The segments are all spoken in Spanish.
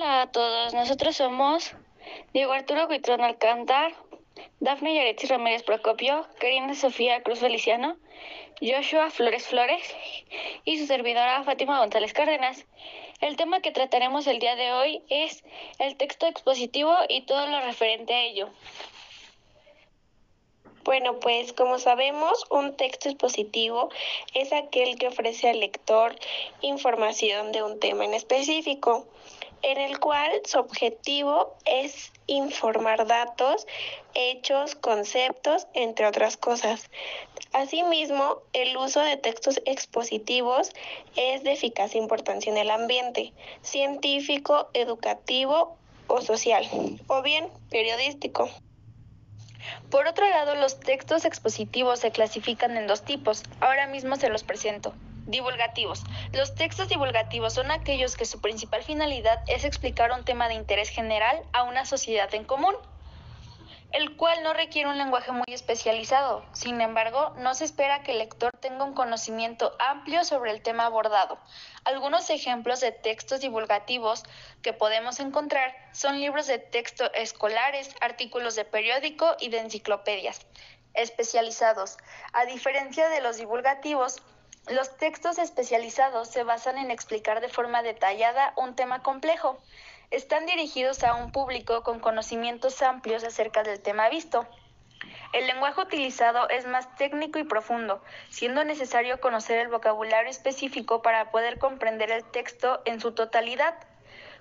Hola a todos, nosotros somos Diego Arturo Guitrón Alcántar, Dafne Yaretsi Ramírez Procopio, Karina Sofía Cruz Feliciano, Joshua Flores Flores y su servidora Fátima González Cárdenas. El tema que trataremos el día de hoy es el texto expositivo y todo lo referente a ello. Bueno, pues como sabemos, un texto expositivo es aquel que ofrece al lector información de un tema en específico en el cual su objetivo es informar datos, hechos, conceptos, entre otras cosas. Asimismo, el uso de textos expositivos es de eficaz importancia en el ambiente científico, educativo o social, o bien periodístico. Por otro lado, los textos expositivos se clasifican en dos tipos. Ahora mismo se los presento. Divulgativos. Los textos divulgativos son aquellos que su principal finalidad es explicar un tema de interés general a una sociedad en común, el cual no requiere un lenguaje muy especializado. Sin embargo, no se espera que el lector tenga un conocimiento amplio sobre el tema abordado. Algunos ejemplos de textos divulgativos que podemos encontrar son libros de texto escolares, artículos de periódico y de enciclopedias especializados. A diferencia de los divulgativos, los textos especializados se basan en explicar de forma detallada un tema complejo. Están dirigidos a un público con conocimientos amplios acerca del tema visto. El lenguaje utilizado es más técnico y profundo, siendo necesario conocer el vocabulario específico para poder comprender el texto en su totalidad.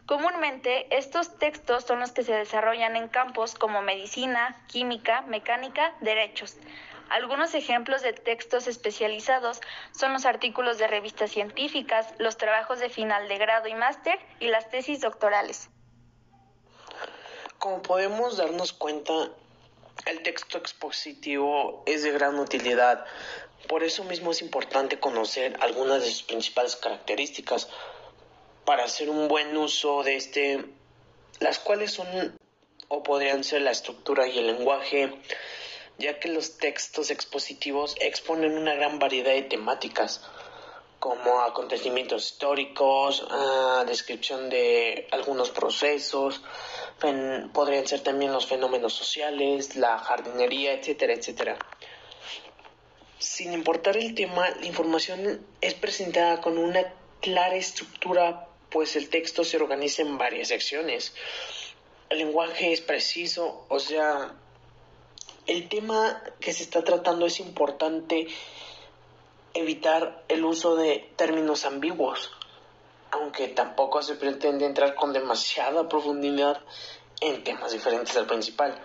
Comúnmente, estos textos son los que se desarrollan en campos como medicina, química, mecánica, derechos. Algunos ejemplos de textos especializados son los artículos de revistas científicas, los trabajos de final de grado y máster y las tesis doctorales. Como podemos darnos cuenta, el texto expositivo es de gran utilidad. Por eso mismo es importante conocer algunas de sus principales características para hacer un buen uso de este, las cuales son o podrían ser la estructura y el lenguaje, ya que los textos expositivos exponen una gran variedad de temáticas, como acontecimientos históricos, ah, descripción de algunos procesos, podrían ser también los fenómenos sociales, la jardinería, etcétera, etcétera. Sin importar el tema, la información es presentada con una clara estructura, pues el texto se organiza en varias secciones. El lenguaje es preciso, o sea, el tema que se está tratando es importante evitar el uso de términos ambiguos, aunque tampoco se pretende entrar con demasiada profundidad en temas diferentes al principal.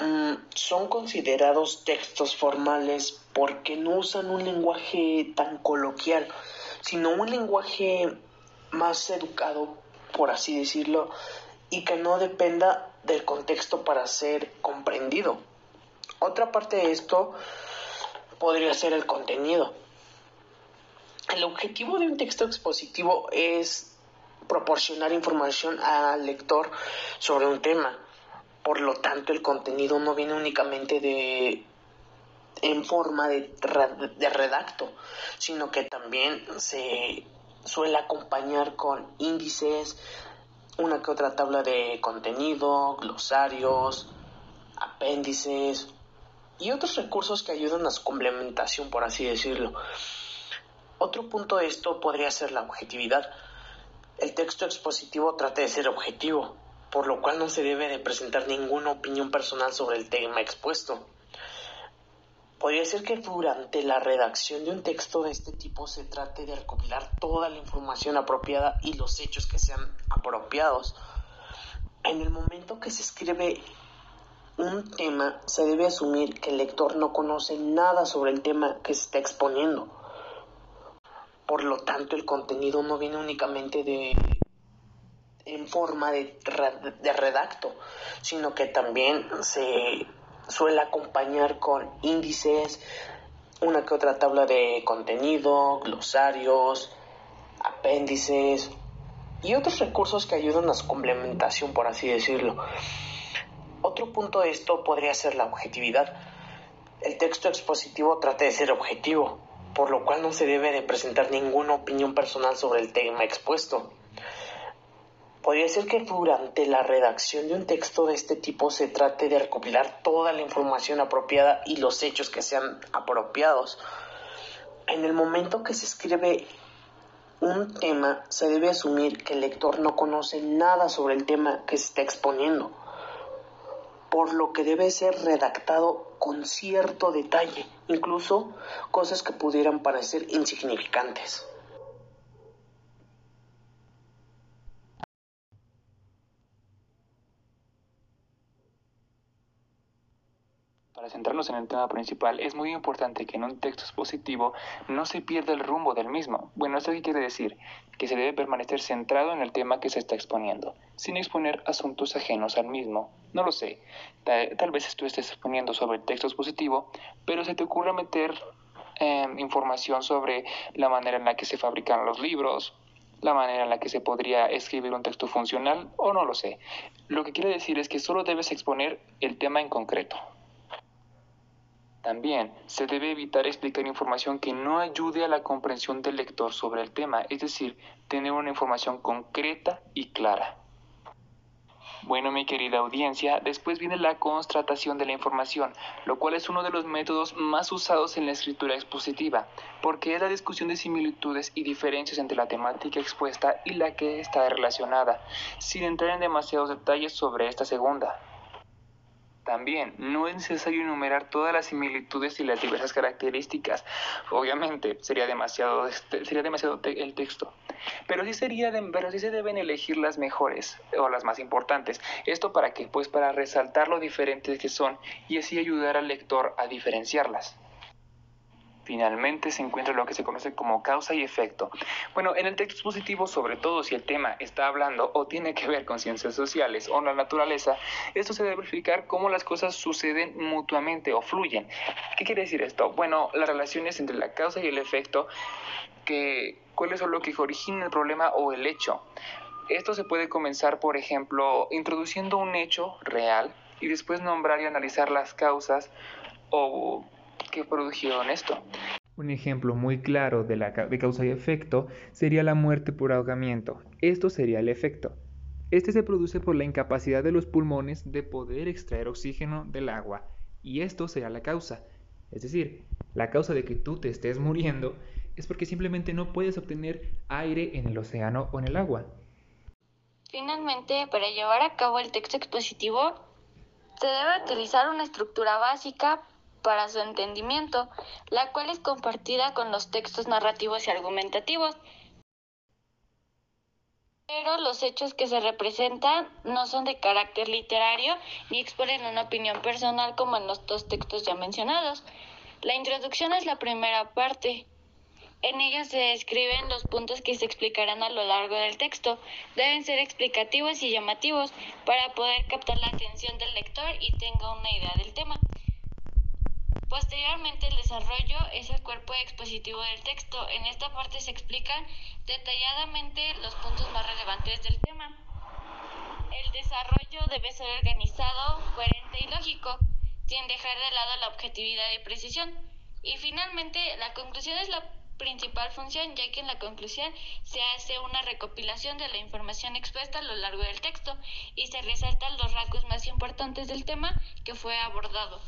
Mm, son considerados textos formales porque no usan un lenguaje tan coloquial, sino un lenguaje más educado, por así decirlo, y que no dependa del contexto para ser comprendido. Otra parte de esto podría ser el contenido. El objetivo de un texto expositivo es proporcionar información al lector sobre un tema. Por lo tanto, el contenido no viene únicamente de en forma de, de redacto, sino que también se suele acompañar con índices, una que otra tabla de contenido, glosarios, apéndices y otros recursos que ayudan a su complementación, por así decirlo. Otro punto de esto podría ser la objetividad. El texto expositivo trata de ser objetivo, por lo cual no se debe de presentar ninguna opinión personal sobre el tema expuesto. Podría ser que durante la redacción de un texto de este tipo se trate de recopilar toda la información apropiada y los hechos que sean apropiados. En el momento que se escribe un tema, se debe asumir que el lector no conoce nada sobre el tema que se está exponiendo. Por lo tanto, el contenido no viene únicamente de en forma de, de redacto, sino que también se suele acompañar con índices, una que otra tabla de contenido, glosarios, apéndices y otros recursos que ayudan a su complementación, por así decirlo. Otro punto de esto podría ser la objetividad. El texto expositivo trata de ser objetivo, por lo cual no se debe de presentar ninguna opinión personal sobre el tema expuesto Podría ser que durante la redacción de un texto de este tipo se trate de recopilar toda la información apropiada y los hechos que sean apropiados. En el momento que se escribe un tema, se debe asumir que el lector no conoce nada sobre el tema que se está exponiendo, por lo que debe ser redactado con cierto detalle, incluso cosas que pudieran parecer insignificantes. Centrarnos en el tema principal, es muy importante que en un texto expositivo no se pierda el rumbo del mismo. Bueno, ¿esto qué quiere decir? Que se debe permanecer centrado en el tema que se está exponiendo, sin exponer asuntos ajenos al mismo. No lo sé, tal, vez tú estés exponiendo sobre el texto expositivo, pero se te ocurra meter em, información sobre la manera en la que se fabrican los libros, la manera en la que se podría escribir un texto funcional, o no lo sé. Lo que quiere decir es que solo debes exponer el tema en concreto. También se debe evitar explicar información que no ayude a la comprensión del lector sobre el tema, es decir, tener una información concreta y clara. Bueno, mi querida audiencia, después viene la constatación de la información, lo cual es uno de los métodos más usados en la escritura expositiva, porque es la discusión de similitudes y diferencias entre la temática expuesta y la que está relacionada, sin entrar en demasiados detalles sobre esta segunda. También no es necesario enumerar todas las similitudes y las diversas características. Obviamente sería demasiado, este, sería demasiado el texto. Pero sí, sería pero sí se deben elegir las mejores o las más importantes. ¿Esto para qué? Pues para resaltar lo diferentes que son y así ayudar al lector a diferenciarlas. Finalmente se encuentra lo que se conoce como causa y efecto. Bueno, en el texto expositivo, sobre todo si el tema está hablando o tiene que ver con ciencias sociales o la naturaleza, esto se debe verificar cómo las cosas suceden mutuamente o fluyen. ¿Qué quiere decir esto? Bueno, las relaciones entre la causa y el efecto, que, cuáles son lo que origina el problema o el hecho. Esto se puede comenzar, por ejemplo, introduciendo un hecho real y después nombrar y analizar las causas o que produjeron esto. Un ejemplo muy claro de, la, de causa y efecto sería la muerte por ahogamiento. Esto sería el efecto. Este se produce por la incapacidad de los pulmones de poder extraer oxígeno del agua. Y esto sería la causa. Es decir, la causa de que tú te estés muriendo es porque simplemente no puedes obtener aire en el océano o en el agua. Finalmente, para llevar a cabo el texto expositivo, se debe utilizar una estructura básica para su entendimiento, la cual es compartida con los textos narrativos y argumentativos. Pero los hechos que se representan no son de carácter literario ni exponen una opinión personal como en los dos textos ya mencionados. La introducción es la primera parte. En ella se describen los puntos que se explicarán a lo largo del texto. Deben ser explicativos y llamativos para poder captar la atención del lector y tenga una idea del tema. Posteriormente, el desarrollo es el cuerpo expositivo del texto. En esta parte se explican detalladamente los puntos más relevantes del tema. El desarrollo debe ser organizado, coherente y lógico, sin dejar de lado la objetividad y precisión. Y finalmente, la conclusión es la principal función, ya que en la conclusión se hace una recopilación de la información expuesta a lo largo del texto y se resaltan los rasgos más importantes del tema que fue abordado.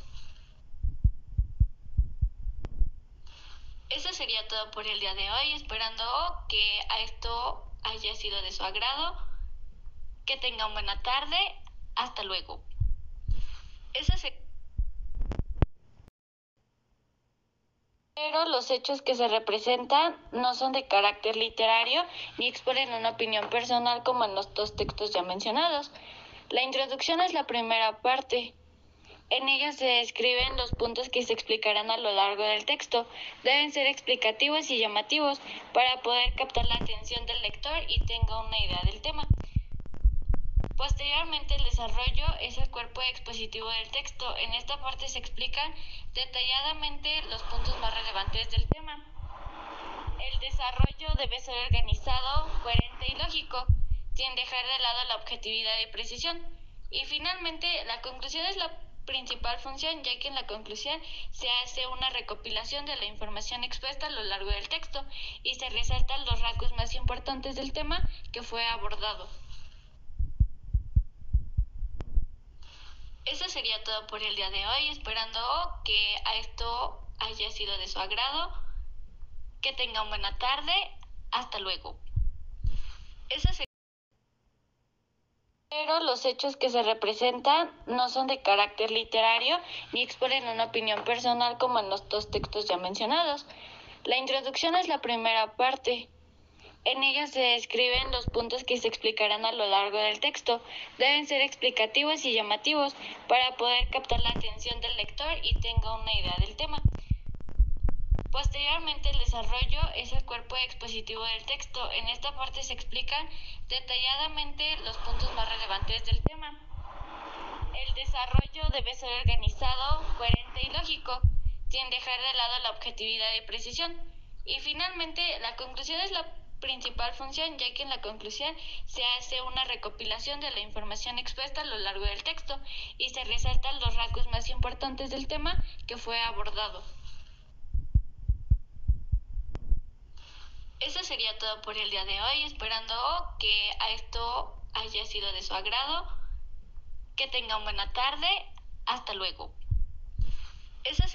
Eso sería todo por el día de hoy, esperando que a esto haya sido de su agrado. Que tengan buena tarde. Hasta luego. Pero los hechos que se representan no son de carácter literario ni exponen una opinión personal como en los dos textos ya mencionados. La introducción es la primera parte. En ella se describen los puntos que se explicarán a lo largo del texto. Deben ser explicativos y llamativos para poder captar la atención del lector y tenga una idea del tema. Posteriormente, el desarrollo es el cuerpo expositivo del texto. En esta parte se explican detalladamente los puntos más relevantes del tema. El desarrollo debe ser organizado, coherente y lógico, sin dejar de lado la objetividad y precisión. Y finalmente, la conclusión es la principal función, ya que en la conclusión se hace una recopilación de la información expuesta a lo largo del texto y se resaltan los rasgos más importantes del tema que fue abordado. Eso sería todo por el día de hoy, esperando que a esto haya sido de su agrado. Que tengan buena tarde. Hasta luego. Eso sería pero los hechos que se representan no son de carácter literario ni exponen una opinión personal como en los dos textos ya mencionados. La introducción es la primera parte. En ella se describen los puntos que se explicarán a lo largo del texto. Deben ser explicativos y llamativos para poder captar la atención del lector y tenga una idea del tema. Posteriormente, el desarrollo es el cuerpo expositivo del texto. En esta parte se explican detalladamente los puntos más relevantes del tema. El desarrollo debe ser organizado, coherente y lógico, sin dejar de lado la objetividad y precisión. Y finalmente, la conclusión es la principal función, ya que en la conclusión se hace una recopilación de la información expuesta a lo largo del texto y se resaltan los rasgos más importantes del tema que fue abordado. Eso sería todo por el día de hoy, esperando que a esto haya sido de su agrado. Que tengan buena tarde. Hasta luego. Eso